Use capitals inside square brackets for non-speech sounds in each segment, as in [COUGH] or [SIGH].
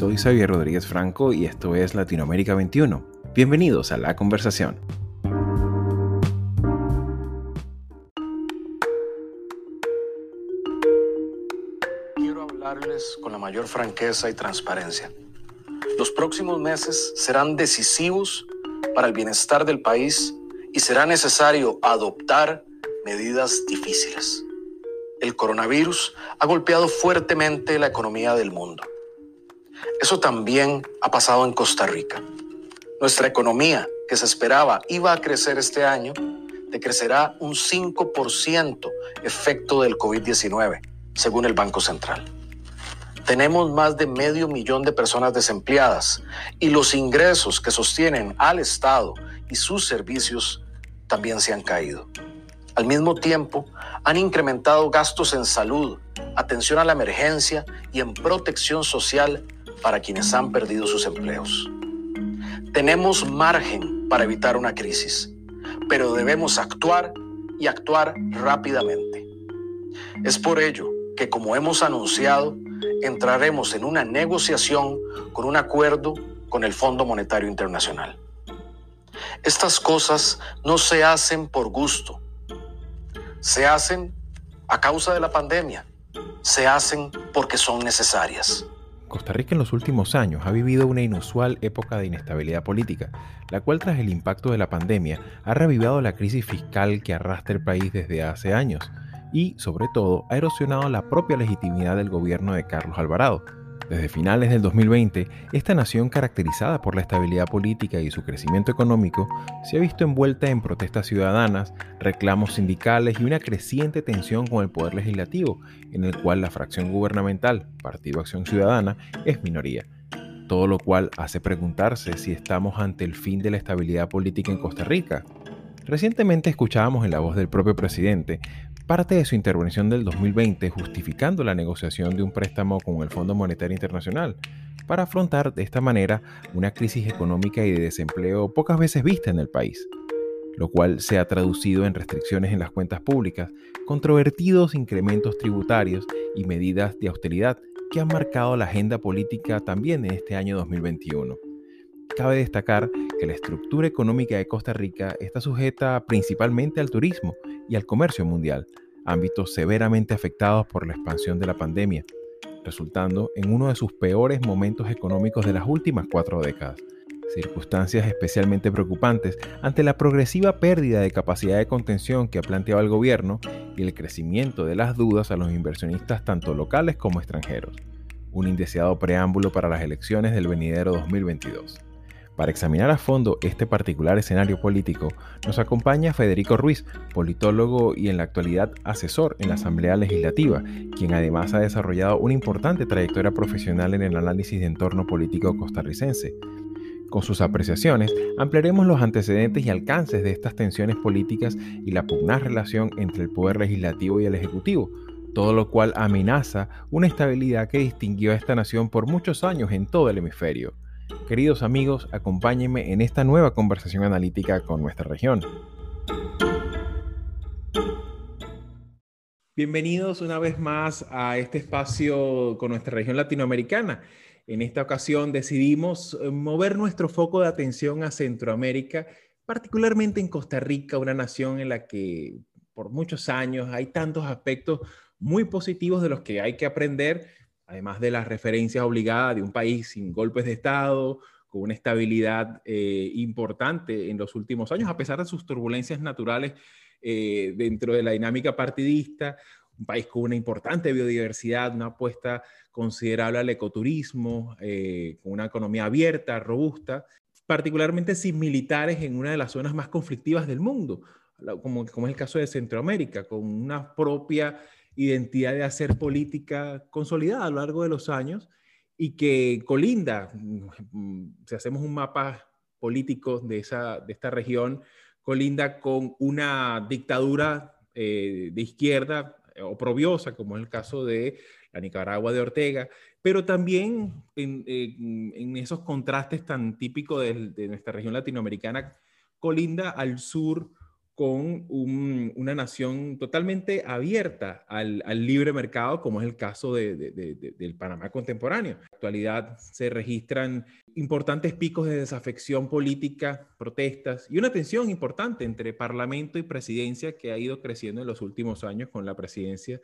soy Xavier Rodríguez Franco y esto es Latinoamérica 21. Bienvenidos a la conversación. Quiero hablarles con la mayor franqueza y transparencia. Los próximos meses serán decisivos para el bienestar del país y será necesario adoptar medidas difíciles. El coronavirus ha golpeado fuertemente la economía del mundo. Eso también ha pasado en Costa Rica. Nuestra economía, que se esperaba iba a crecer este año, decrecerá un 5% efecto del COVID-19, según el Banco Central. Tenemos más de medio millón de personas desempleadas y los ingresos que sostienen al Estado y sus servicios también se han caído. Al mismo tiempo, han incrementado gastos en salud, atención a la emergencia y en protección social para quienes han perdido sus empleos. Tenemos margen para evitar una crisis, pero debemos actuar y actuar rápidamente. Es por ello que, como hemos anunciado, entraremos en una negociación con un acuerdo con el Fondo Monetario Internacional. Estas cosas no se hacen por gusto, se hacen a causa de la pandemia, se hacen porque son necesarias. Costa Rica en los últimos años ha vivido una inusual época de inestabilidad política, la cual tras el impacto de la pandemia ha revivado la crisis fiscal que arrastra el país desde hace años y, sobre todo, ha erosionado la propia legitimidad del gobierno de Carlos Alvarado, desde finales del 2020, esta nación caracterizada por la estabilidad política y su crecimiento económico se ha visto envuelta en protestas ciudadanas, reclamos sindicales y una creciente tensión con el poder legislativo, en el cual la fracción gubernamental, Partido Acción Ciudadana, es minoría. Todo lo cual hace preguntarse si estamos ante el fin de la estabilidad política en Costa Rica. Recientemente escuchábamos en la voz del propio presidente parte de su intervención del 2020 justificando la negociación de un préstamo con el Fondo Monetario Internacional para afrontar de esta manera una crisis económica y de desempleo pocas veces vista en el país, lo cual se ha traducido en restricciones en las cuentas públicas, controvertidos incrementos tributarios y medidas de austeridad que han marcado la agenda política también en este año 2021. Cabe destacar que la estructura económica de Costa Rica está sujeta principalmente al turismo y al comercio mundial, ámbitos severamente afectados por la expansión de la pandemia, resultando en uno de sus peores momentos económicos de las últimas cuatro décadas, circunstancias especialmente preocupantes ante la progresiva pérdida de capacidad de contención que ha planteado el gobierno y el crecimiento de las dudas a los inversionistas tanto locales como extranjeros, un indeseado preámbulo para las elecciones del venidero 2022. Para examinar a fondo este particular escenario político, nos acompaña Federico Ruiz, politólogo y en la actualidad asesor en la Asamblea Legislativa, quien además ha desarrollado una importante trayectoria profesional en el análisis de entorno político costarricense. Con sus apreciaciones, ampliaremos los antecedentes y alcances de estas tensiones políticas y la pugnaz relación entre el poder legislativo y el ejecutivo, todo lo cual amenaza una estabilidad que distinguió a esta nación por muchos años en todo el hemisferio. Queridos amigos, acompáñenme en esta nueva conversación analítica con nuestra región. Bienvenidos una vez más a este espacio con nuestra región latinoamericana. En esta ocasión decidimos eh, mover nuestro foco de atención a Centroamérica, particularmente en Costa Rica, una nación en la que por muchos años hay tantos aspectos muy positivos de los que hay que aprender, además de las referencias obligadas de un país sin golpes de Estado, con una estabilidad eh, importante en los últimos años, a pesar de sus turbulencias naturales eh, dentro de la dinámica partidista, un país con una importante biodiversidad, una apuesta considerable al ecoturismo, eh, con una economía abierta, robusta, particularmente sin militares en una de las zonas más conflictivas del mundo, como, como es el caso de Centroamérica, con una propia identidad de hacer política consolidada a lo largo de los años y que colinda, mm, si hacemos un mapa político de, esa, de esta región, colinda con una dictadura eh, de izquierda eh, oprobiosa, como es el caso de la Nicaragua de Ortega, pero también en, en, esos contrastes tan típicos de, nuestra región latinoamericana, colinda al sur con una nación totalmente abierta al, libre mercado, como es el caso del Panamá contemporáneo. En la actualidad se registran importantes picos de desafección política, protestas y una tensión importante entre Parlamento y presidencia que ha ido creciendo en los últimos años con la presidencia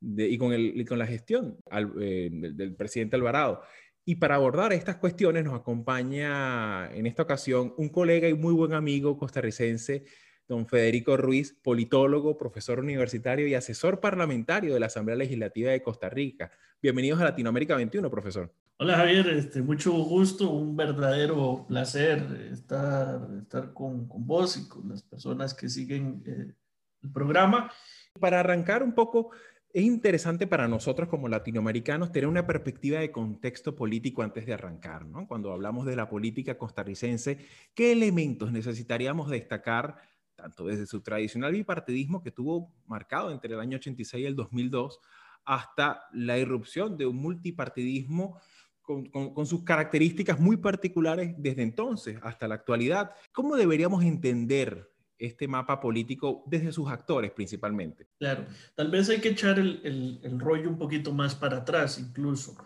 y, con el, con la gestión eh, del presidente Alvarado. Y para abordar estas cuestiones nos acompaña en esta ocasión un colega y muy buen amigo costarricense, don Federico Ruiz, politólogo, profesor universitario y asesor parlamentario de la Asamblea Legislativa de Costa Rica. Bienvenidos a Latinoamérica 21, profesor. Hola Javier, este, mucho gusto, un verdadero placer estar, estar con, con vos y con las personas que siguen eh, el programa. Para arrancar un poco, es interesante para nosotros como latinoamericanos tener una perspectiva de contexto político antes de arrancar, ¿no? Cuando hablamos de la política costarricense, ¿qué elementos necesitaríamos destacar tanto desde su tradicional bipartidismo que tuvo marcado entre el año 86 y el 2002, hasta la irrupción de un multipartidismo con, sus características muy particulares desde entonces hasta la actualidad. ¿Cómo deberíamos entender este mapa político desde sus actores principalmente? Claro, tal vez hay que echar el, rollo un poquito más para atrás incluso.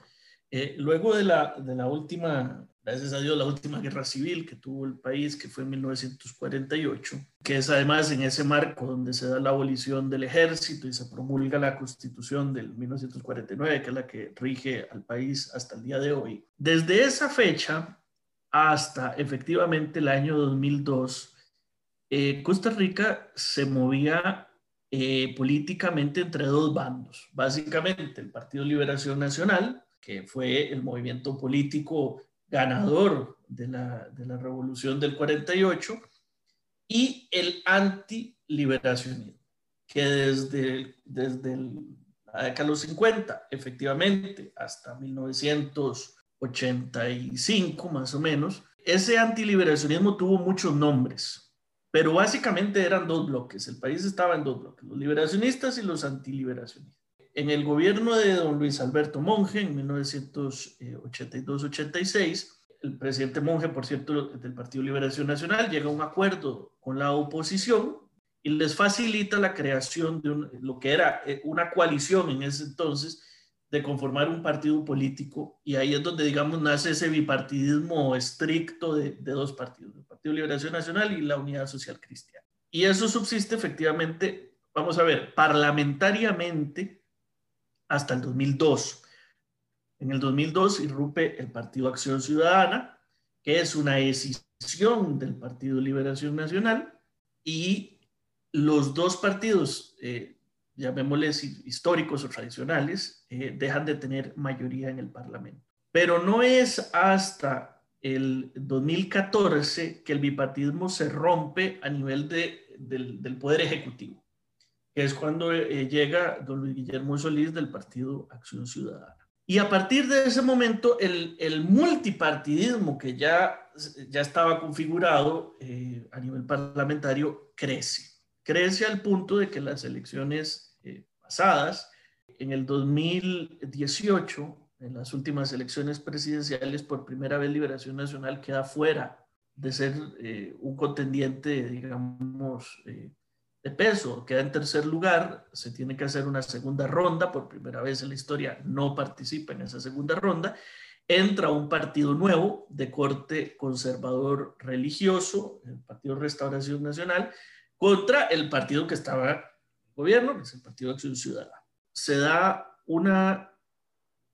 Eh, luego de la, de la última gracias a Dios, la última guerra civil que tuvo el país, que fue en 1948, que es además en ese marco donde se da la abolición del ejército y se promulga la constitución del 1949, que es la que rige al país hasta el día de hoy. Desde esa fecha hasta efectivamente el año 2002, eh, Costa Rica se movía eh, políticamente entre dos bandos. Básicamente el Partido Liberación Nacional, que fue el movimiento político ganador de la, revolución del 48, y el antiliberacionismo, que desde, desde la década de los 50, efectivamente, hasta 1985 más o menos, ese antiliberacionismo tuvo muchos nombres, pero básicamente eran dos bloques. El país estaba en dos bloques, los liberacionistas y los antiliberacionistas. En el gobierno de don Luis Alberto Monge, en 1982-86, el presidente Monge, por cierto, del Partido Liberación Nacional, llega a un acuerdo con la oposición y les facilita la creación de lo que era eh, una coalición en ese entonces de conformar un partido político y ahí es donde, digamos, nace ese bipartidismo estricto de, de dos partidos, el Partido Liberación Nacional y la Unidad Social Cristiana. Y eso subsiste efectivamente, vamos a ver, parlamentariamente hasta el 2002. En el 2002 irrumpe el Partido Acción Ciudadana, que es una decisión del Partido Liberación Nacional, y los dos partidos, eh, llamémosles históricos o tradicionales, eh, dejan de tener mayoría en el Parlamento. Pero no es hasta el 2014 que el bipartidismo se rompe a nivel del Poder Ejecutivo que es cuando eh, llega don Luis Guillermo Solís del Partido Acción Ciudadana. Y a partir de ese momento, el, el multipartidismo que ya, ya estaba configurado eh, a nivel parlamentario crece. Crece al punto de que las elecciones eh, pasadas, en el 2018, en las últimas elecciones presidenciales, por primera vez Liberación Nacional queda fuera de ser un contendiente, digamos, de peso, queda en tercer lugar, se tiene que hacer una segunda ronda, por primera vez en la historia no participa en esa segunda ronda, entra un partido nuevo de corte conservador religioso, el Partido Restauración Nacional, contra el partido que estaba en gobierno, que es el Partido Acción Ciudadana. Se da una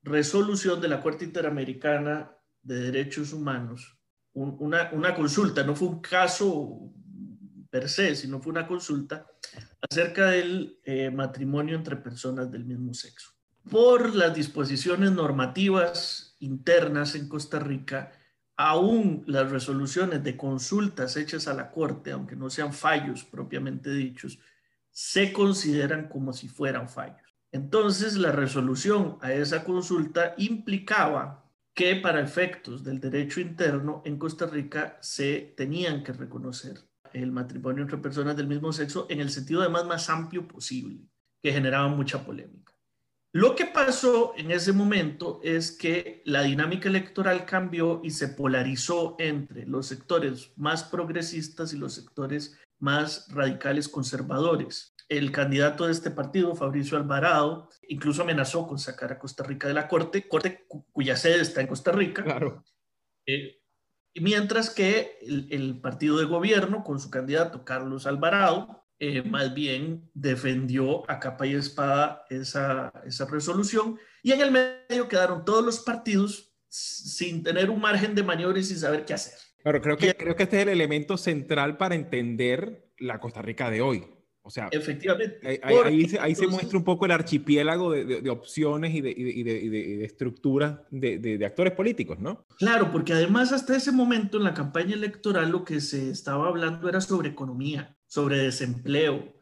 resolución de la Corte Interamericana de Derechos Humanos, una, una consulta, no fue un caso per se, sino fue una consulta acerca del eh, matrimonio entre personas del mismo sexo. Por las disposiciones normativas internas en Costa Rica, aún las resoluciones de consultas hechas a la Corte, aunque no sean fallos propiamente dichos, se consideran como si fueran fallos. Entonces, la resolución a esa consulta implicaba que para efectos del derecho interno en Costa Rica se tenían que reconocer el matrimonio entre personas del mismo sexo en el sentido además más amplio posible, que generaba mucha polémica. Lo que pasó en ese momento es que la dinámica electoral cambió y se polarizó entre los sectores más progresistas y los sectores más radicales conservadores. El candidato de este partido, Fabricio Alvarado, incluso amenazó con sacar a Costa Rica de la Corte, Corte cuya sede está en Costa Rica. Claro. Eh, mientras que el, partido de gobierno, con su candidato Carlos Alvarado, eh, más bien defendió a capa y espada esa, esa resolución. Y en el medio quedaron todos los partidos sin tener un margen de maniobra y sin saber qué hacer. Pero creo que, creo que este es el elemento central para entender la Costa Rica de hoy. O sea, efectivamente. Ahí, ahí, se, muestra un poco el archipiélago de, de, opciones y de, y de, de estructuras de, actores políticos, ¿no? Claro, porque además hasta ese momento en la campaña electoral lo que se estaba hablando era sobre economía, sobre desempleo,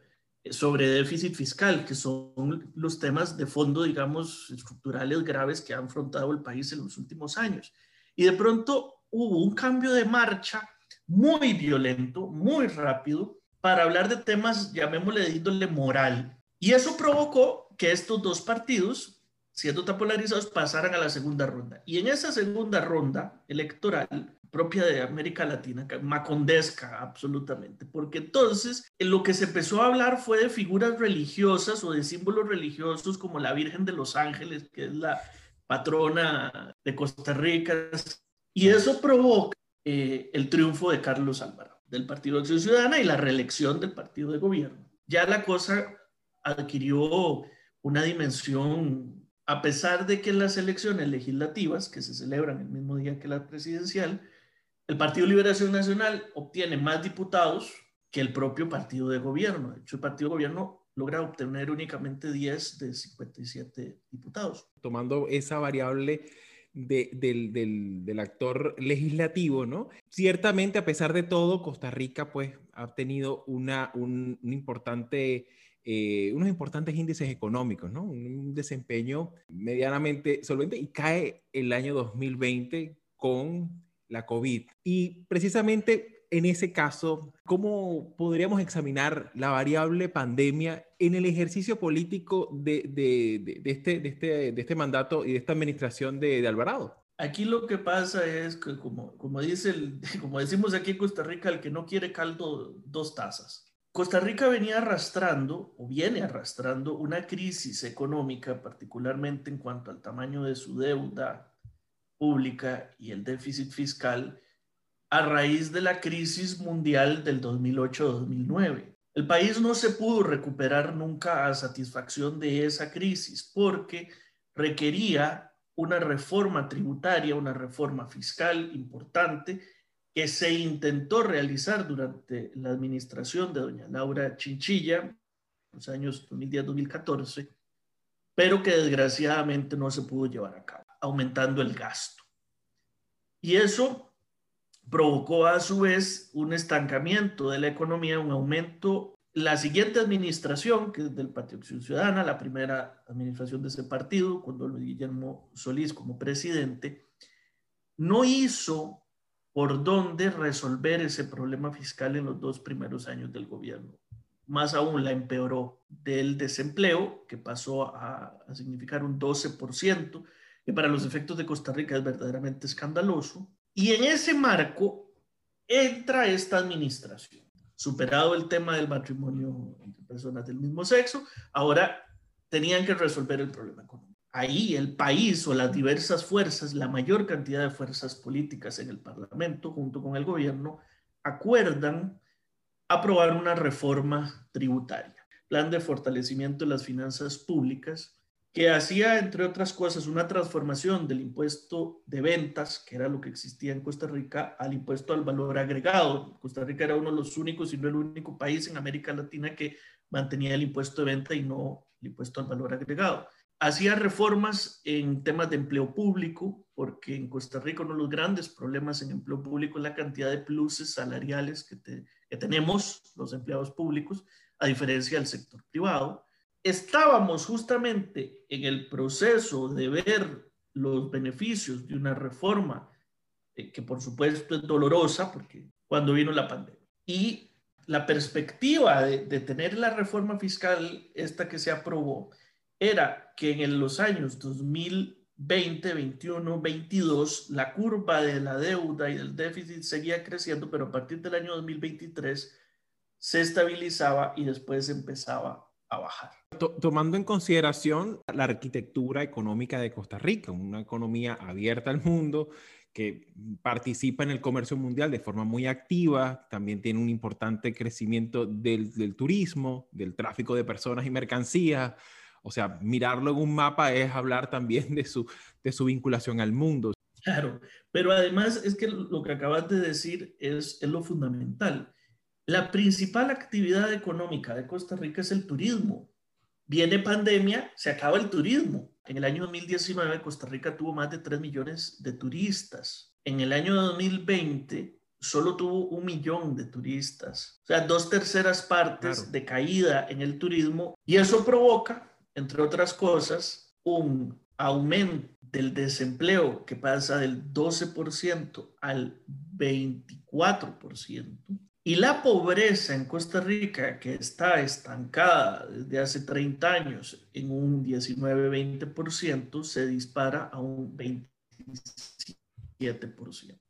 sobre déficit fiscal, que son los temas de fondo, digamos, estructurales graves que ha afrontado el país en los últimos años. Y de pronto hubo un cambio de marcha muy violento, muy rápido, para hablar de temas, llamémosle de índole moral. Y eso provocó que estos dos partidos, siendo tan polarizados, pasaran a la segunda ronda. Y en esa segunda ronda electoral, propia de América Latina, macondesca absolutamente, porque entonces en lo que se empezó a hablar fue de figuras religiosas o de símbolos religiosos como la Virgen de los Ángeles, que es la patrona de Costa Rica, y eso provoca eh, el triunfo de Carlos Álvaro del Partido de Acción Ciudadana y la reelección del partido de gobierno. Ya la cosa adquirió una dimensión, a pesar de que las elecciones legislativas, que se celebran el mismo día que la presidencial, el Partido Liberación Nacional obtiene más diputados que el propio partido de gobierno. De hecho, el partido de gobierno logra obtener únicamente 10 de 57 diputados. Tomando esa variable del, actor legislativo, ¿no? Ciertamente, a pesar de todo, Costa Rica pues ha tenido una, un, importante... Eh, unos importantes índices económicos, ¿no? Un desempeño medianamente solvente y cae el año 2020 con la COVID. Y precisamente en ese caso, ¿cómo podríamos examinar la variable pandemia en el ejercicio político de, este, este, este mandato y de esta administración de, Alvarado? Aquí lo que pasa es que, como, [LAUGHS] como decimos aquí en Costa Rica, el que no quiere caldo, dos tazas. Costa Rica venía arrastrando o viene arrastrando una crisis económica, particularmente en cuanto al tamaño de su deuda pública y el déficit fiscal, a raíz de la crisis mundial del 2008-2009. El país no se pudo recuperar nunca a satisfacción de esa crisis porque requería una reforma tributaria, una reforma fiscal importante que se intentó realizar durante la administración de doña Laura Chinchilla, los años 2010-2014, pero que desgraciadamente no se pudo llevar a cabo, aumentando el gasto. Y eso provocó a su vez un estancamiento de la economía, un aumento. La siguiente administración, que es del Partido Acción Ciudadana, la primera administración de ese partido, con don Guillermo Solís como presidente, no hizo por dónde resolver ese problema fiscal en los dos primeros años del gobierno. Más aún la empeoró del desempleo, que pasó a, a significar un 12%, que para los efectos de Costa Rica es verdaderamente escandaloso, y en ese marco entra esta administración. Superado el tema del matrimonio entre personas del mismo sexo, ahora tenían que resolver el problema económico. Ahí el país o las diversas fuerzas, la mayor cantidad de fuerzas políticas en el Parlamento, junto con el gobierno, acuerdan aprobar una reforma tributaria, plan de fortalecimiento de las finanzas públicas, que hacía, entre otras cosas, una transformación del impuesto de ventas, que era lo que existía en Costa Rica, al impuesto al valor agregado. Costa Rica era uno de los únicos, y no el único país en América Latina que mantenía el impuesto de venta y no el impuesto al valor agregado. Hacía reformas en temas de empleo público, porque en Costa Rica uno de los grandes problemas en empleo público es la cantidad de pluses salariales que, que tenemos los empleados públicos, a diferencia del sector privado estábamos justamente en el proceso de ver los beneficios de una reforma eh, que por supuesto es dolorosa porque cuando vino la pandemia. Y la perspectiva de, tener la reforma fiscal, esta que se aprobó, era que en los años 2020, 21, 22, la curva de la deuda y del déficit seguía creciendo, pero a partir del año 2023 se estabilizaba y después empezaba a bajar. Tomando en consideración la arquitectura económica de Costa Rica, una economía abierta al mundo que participa en el comercio mundial de forma muy activa, también tiene un importante crecimiento del, del turismo, del tráfico de personas y mercancías, o sea, mirarlo en un mapa es hablar también de su, de su vinculación al mundo. Claro, pero además es que lo que acabas de decir es, es lo fundamental. La principal actividad económica de Costa Rica es el turismo. Viene pandemia, se acaba el turismo. En el año 2019 Costa Rica tuvo más de 3 millones de turistas. En el año 2020 solo tuvo un millón de turistas. O sea, dos terceras partes de caída en el turismo. Y eso provoca entre otras cosas, un aumento del desempleo que pasa del 12% al 24%. Y la pobreza en Costa Rica, que está estancada desde hace 30 años en un 19-20%, se dispara a un 27%.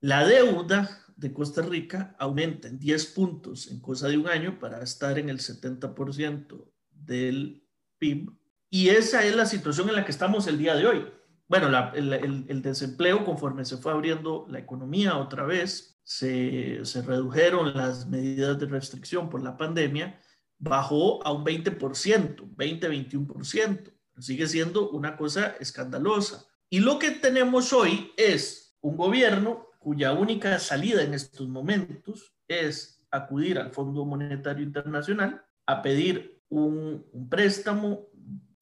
La deuda de Costa Rica aumenta en 10 puntos en cosa de un año para estar en el 70% del PIB y esa es la situación en la que estamos el día de hoy. Bueno, el, desempleo, conforme se fue abriendo la economía otra vez, se, redujeron las medidas de restricción por la pandemia, bajó a un 20%, 20-21%. Sigue siendo una cosa escandalosa. Y lo que tenemos hoy es un gobierno cuya única salida en estos momentos es acudir al Fondo Monetario Internacional a pedir un préstamo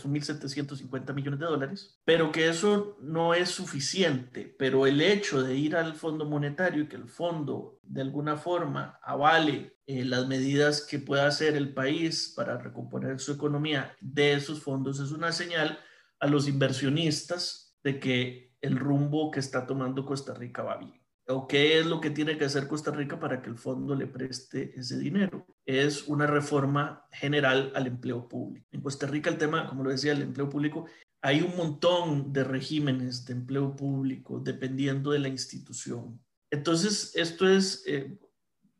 1.750 millones de dólares, pero que eso no es suficiente. Pero el hecho de ir al Fondo Monetario y que el fondo de alguna forma avale eh, las medidas que pueda hacer el país para recomponer su economía de esos fondos es una señal a los inversionistas de que el rumbo que está tomando Costa Rica va bien o qué es lo que tiene que hacer Costa Rica para que el fondo le preste ese dinero. Es una reforma general al empleo público. En Costa Rica el tema, como lo decía, el empleo público, hay un montón de regímenes de empleo público dependiendo de la institución. Entonces, esto es eh,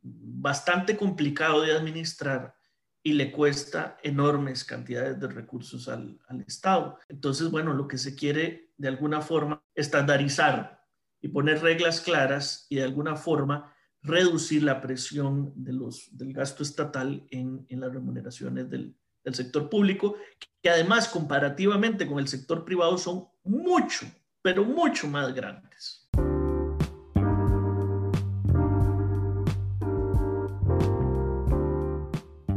bastante complicado de administrar y le cuesta enormes cantidades de recursos al, al Estado. Entonces, bueno, lo que se quiere de alguna forma estandarizar y poner reglas claras y de alguna forma reducir la presión de los, del gasto estatal en, en las remuneraciones del, del sector público, que además comparativamente con el sector privado son mucho, pero mucho más grandes.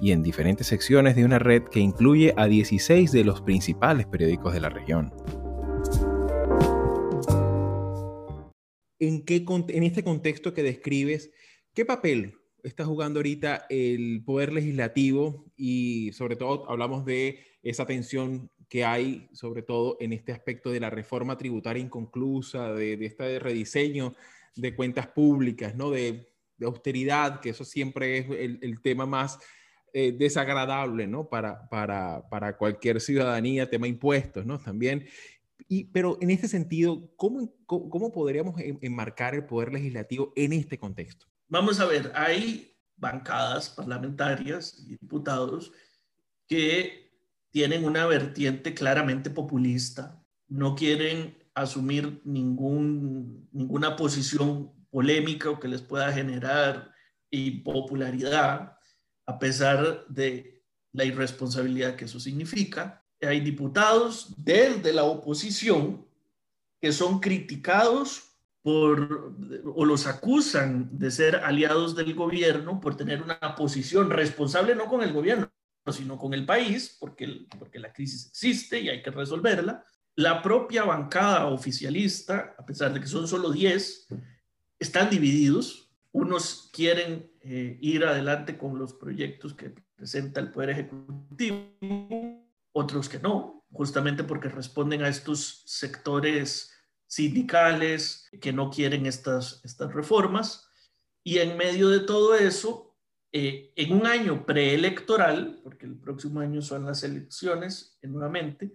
y en diferentes secciones de una red que incluye a 16 de los principales periódicos de la región. ¿En, qué, en este contexto que describes, qué papel está jugando ahorita el poder legislativo y sobre todo hablamos de esa tensión que hay, sobre todo en este aspecto de la reforma tributaria inconclusa, de, de este rediseño de cuentas públicas, ¿no? De, austeridad, que eso siempre es el, tema más eh, desagradable, ¿no? Para, para, para, cualquier ciudadanía, tema impuestos, ¿no? También. Y, pero en este sentido, ¿cómo, cómo, podríamos enmarcar el poder legislativo en este contexto? Vamos a ver, hay bancadas parlamentarias y diputados que tienen una vertiente claramente populista, no quieren asumir ningún, ninguna posición polémica o que les pueda generar impopularidad, a pesar de la irresponsabilidad que eso significa. Hay diputados desde la oposición que son criticados por, o los acusan de ser aliados del gobierno por tener una posición responsable no con el gobierno, sino con el país, porque, porque la crisis existe y hay que resolverla, la propia bancada oficialista, a pesar de que son solo 10, están divididos. Unos quieren eh, ir adelante con los proyectos que presenta el Poder Ejecutivo, otros que no, justamente porque responden a estos sectores sindicales que no quieren estas, estas reformas. Y en medio de todo eso, eh, en un año preelectoral, porque el próximo año son las elecciones nuevamente,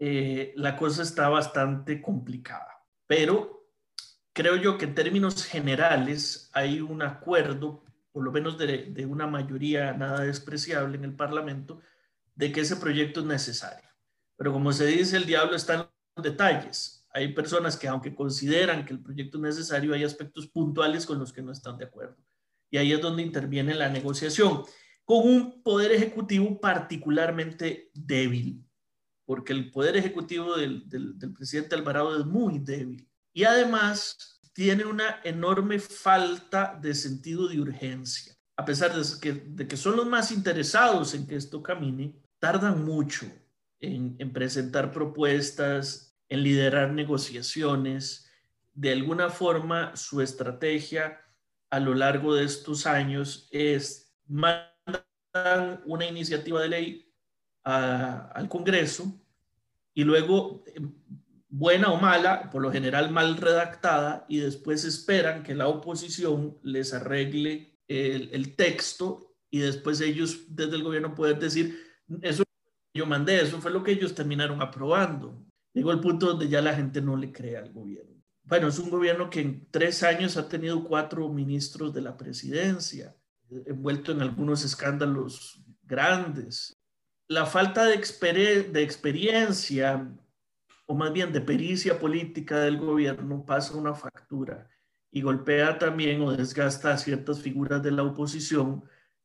eh, la cosa está bastante complicada. Pero creo yo que en términos generales hay un acuerdo por lo menos de, una mayoría nada despreciable en el Parlamento, de que ese proyecto es necesario. Pero como se dice, el diablo está en los detalles. Hay personas que aunque consideran que el proyecto es necesario, hay aspectos puntuales con los que no están de acuerdo. Y ahí es donde interviene la negociación, con un poder ejecutivo particularmente débil, porque el poder ejecutivo del, presidente Alvarado es muy débil. Y además tiene una enorme falta de sentido de urgencia. A pesar de que, de que son los más interesados en que esto camine, tardan mucho en, en presentar propuestas, en liderar negociaciones. De alguna forma, su estrategia a lo largo de estos años es mandan una iniciativa de ley al Congreso y luego buena o mala, por lo general mal redactada, y después esperan que la oposición les arregle el, texto y después ellos desde el gobierno pueden decir, eso yo mandé, eso fue lo que ellos terminaron aprobando. Llegó el punto donde ya la gente no le cree al gobierno. Bueno, es un gobierno que en tres años ha tenido cuatro ministros de la presidencia, envuelto en algunos escándalos grandes. La falta de, de experiencia o más bien de pericia política del gobierno, pasa una factura y golpea también o desgasta a ciertas figuras de la oposición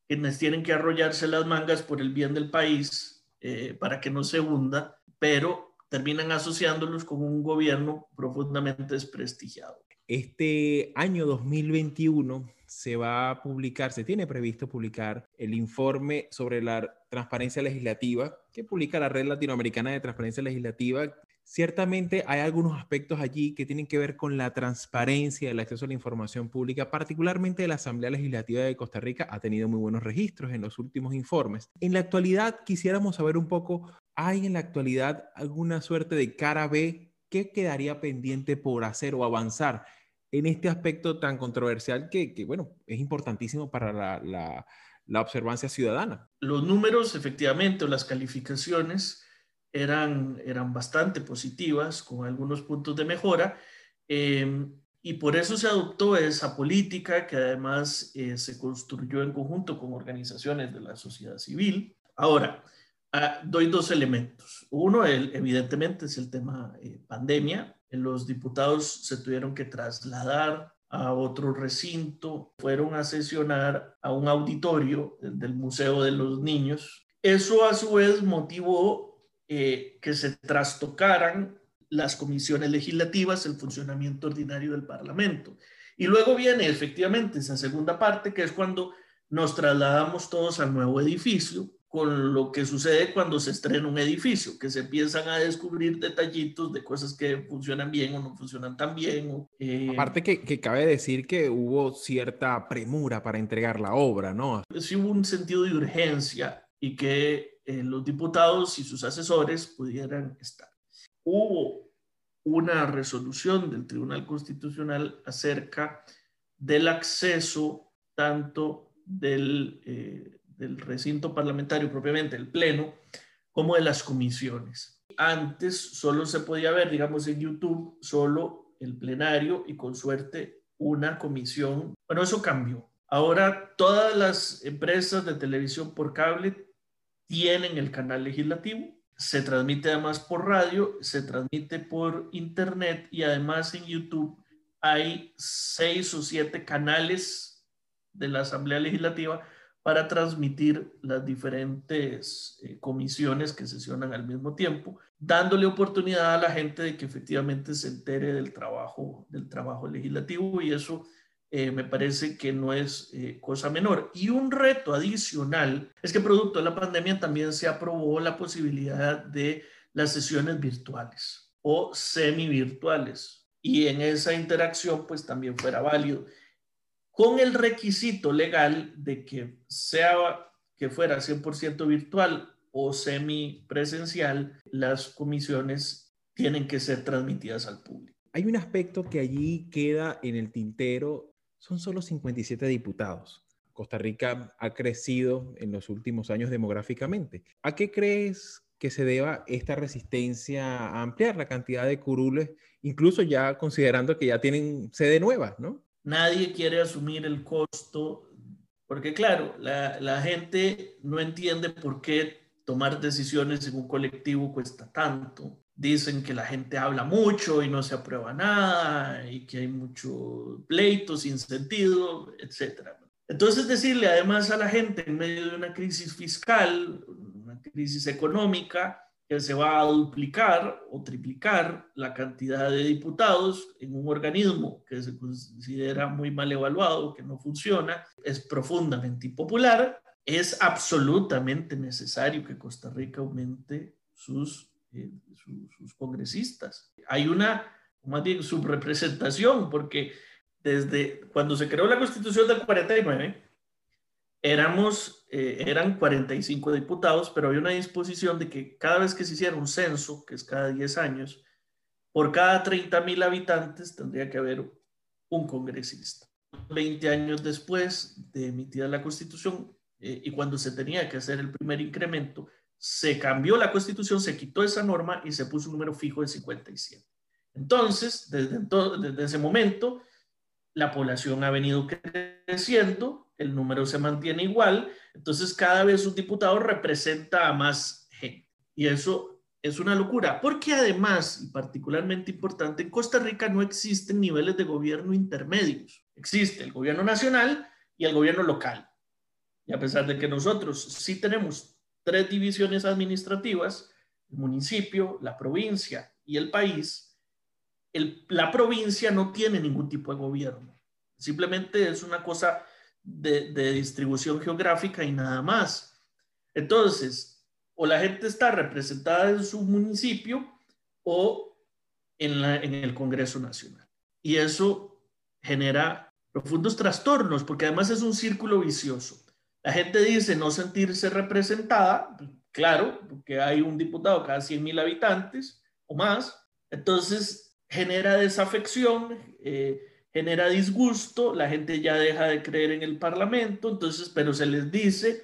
quienes tienen que arrollarse las mangas por el bien del país eh, para que no se hunda, pero terminan asociándolos con un gobierno profundamente desprestigiado. Este año 2021 se va a publicar, se tiene previsto publicar el informe sobre la transparencia legislativa que publica la Red Latinoamericana de Transparencia Legislativa, Ciertamente hay algunos aspectos allí que tienen que ver con la transparencia del acceso a la información pública, particularmente la Asamblea Legislativa de Costa Rica ha tenido muy buenos registros en los últimos informes. En la actualidad quisiéramos saber un poco, ¿hay en la actualidad alguna suerte de cara B? ¿Qué quedaría pendiente por hacer o avanzar en este aspecto tan controversial que, bueno, es importantísimo para la, la observancia ciudadana? Los números, efectivamente, o las calificaciones eran, eran bastante positivas, con algunos puntos de mejora, em, y por eso se adoptó esa política que además eh, se construyó en conjunto con organizaciones de la sociedad civil. Ahora, ah, doy dos elementos. Uno, el, evidentemente, es el tema eh, pandemia. Los diputados se tuvieron que trasladar a otro recinto, fueron a sesionar a un auditorio del Museo de los Niños. Eso a su vez motivó eh, que se trastocaran las comisiones legislativas, el funcionamiento ordinario del Parlamento. Y luego viene efectivamente esa segunda parte, que es cuando nos trasladamos todos al nuevo edificio, con lo que sucede cuando se estrena un edificio, que se empiezan a descubrir detallitos de cosas que funcionan bien o no funcionan tan bien. Eh, Aparte que, que, cabe decir que hubo cierta premura para entregar la obra, ¿no? Sí hubo un sentido de urgencia y que eh, los diputados y sus asesores pudieran estar. Hubo una resolución del Tribunal Constitucional acerca del acceso tanto del, eh, del recinto parlamentario propiamente, el Pleno, como de las comisiones. Antes solo se podía ver, digamos, en YouTube, solo el plenario y con suerte una comisión. Bueno, eso cambió. Ahora todas las empresas de televisión por cable tienen el canal legislativo, se transmite además por radio, se transmite por internet y además en YouTube hay seis o siete canales de la Asamblea Legislativa para transmitir las diferentes eh, comisiones que sesionan al mismo tiempo, dándole oportunidad a la gente de que efectivamente se entere del trabajo, del trabajo legislativo y eso eh, me parece que no es eh, cosa menor. Y un reto adicional es que producto de la pandemia también se aprobó la posibilidad de las sesiones virtuales o semi virtuales y en esa interacción pues también fuera válido. con el requisito legal de que sea que fuera 100% virtual o semipresencial, las comisiones tienen que ser transmitidas al público. Hay un aspecto que allí queda en el tintero, son solo 57 diputados. Costa Rica ha crecido en los últimos años demográficamente. ¿A qué crees que se deba esta resistencia a ampliar la cantidad de curules, incluso ya considerando que ya tienen sede nueva, ¿no? Nadie quiere asumir el costo, porque claro, la, la gente no entiende por qué tomar decisiones en un colectivo cuesta tanto. Dicen que la gente habla mucho y no se aprueba nada y que hay mucho pleito sin sentido, etc. Entonces decirle además a la gente en medio de una crisis fiscal, una crisis económica, que se va a duplicar o triplicar la cantidad de diputados en un organismo que se considera muy mal evaluado, que no funciona, es profundamente impopular es absolutamente necesario que Costa Rica aumente sus, eh, sus, congresistas. Hay una, más bien, subrepresentación, porque desde cuando se creó la Constitución del 49, éramos, eh, eran 45 diputados, pero había una disposición de que cada vez que se hiciera un censo, que es cada 10 años, por cada 30 mil habitantes tendría que haber un congresista. 20 años después de emitida la Constitución, eh, y cuando se tenía que hacer el primer incremento, se cambió la constitución, se quitó esa norma y se puso un número fijo de 57. Entonces, desde, desde ese momento, la población ha venido creciendo, el número se mantiene igual, entonces cada vez un diputado representa a más gente. Y eso es una locura, porque además, y particularmente importante, en Costa Rica no existen niveles de gobierno intermedios. Existe el gobierno nacional y el gobierno local. Y a pesar de que nosotros sí tenemos tres divisiones administrativas, el municipio, la provincia y el país, la provincia no tiene ningún tipo de gobierno. Simplemente es una cosa de, distribución geográfica y nada más. Entonces, o la gente está representada en su municipio o en, el Congreso Nacional. Y eso genera profundos trastornos, porque además es un círculo vicioso. La gente dice no sentirse representada, claro, porque hay un diputado cada 100 mil habitantes o más, entonces genera desafección, eh, genera disgusto, la gente ya deja de creer en el Parlamento, entonces, pero se les dice,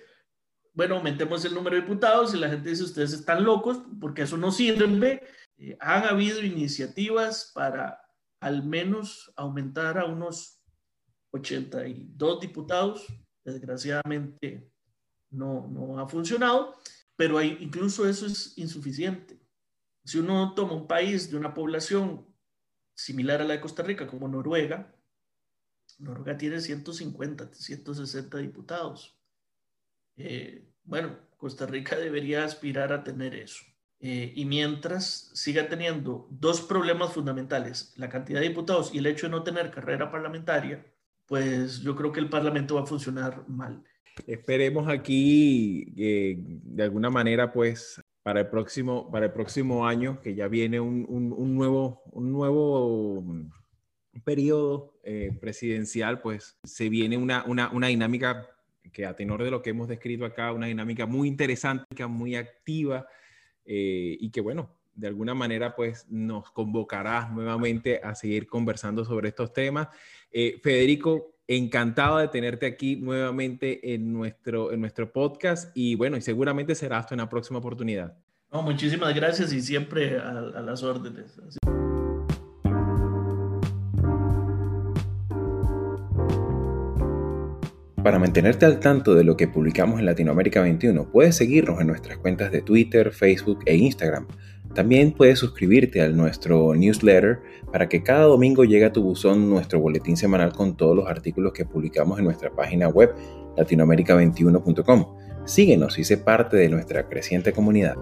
bueno, aumentemos el número de diputados y la gente dice, ustedes están locos porque eso no sirve. Eh, han habido iniciativas para al menos aumentar a unos 82 diputados Desgraciadamente no, no ha funcionado, pero incluso eso es insuficiente. Si uno toma un país de una población similar a la de Costa Rica, como Noruega, Noruega tiene 150, 160 diputados. Eh, bueno, Costa Rica debería aspirar a tener eso. Eh, y mientras siga teniendo dos problemas fundamentales, la cantidad de diputados y el hecho de no tener carrera parlamentaria, pues yo creo que el Parlamento va a funcionar mal. Esperemos aquí que de alguna manera, pues para el próximo, para el próximo año, que ya viene un, un, nuevo, un nuevo periodo eh, presidencial, pues se viene una, una, una dinámica que a tenor de lo que hemos descrito acá, una dinámica muy interesante, muy activa eh, y que bueno, de alguna manera pues nos convocará nuevamente a seguir conversando sobre estos temas. Eh, Federico, encantado de tenerte aquí nuevamente en nuestro, en nuestro podcast y bueno, y seguramente será hasta una próxima oportunidad. No, muchísimas gracias y siempre a, a las órdenes. Para mantenerte al tanto de lo que publicamos en Latinoamérica 21, puedes seguirnos en nuestras cuentas de Twitter, Facebook e Instagram. También puedes suscribirte a nuestro newsletter para que cada domingo llegue a tu buzón nuestro boletín semanal con todos los artículos que publicamos en nuestra página web latinoamerica21.com. Síguenos y sé parte de nuestra creciente comunidad.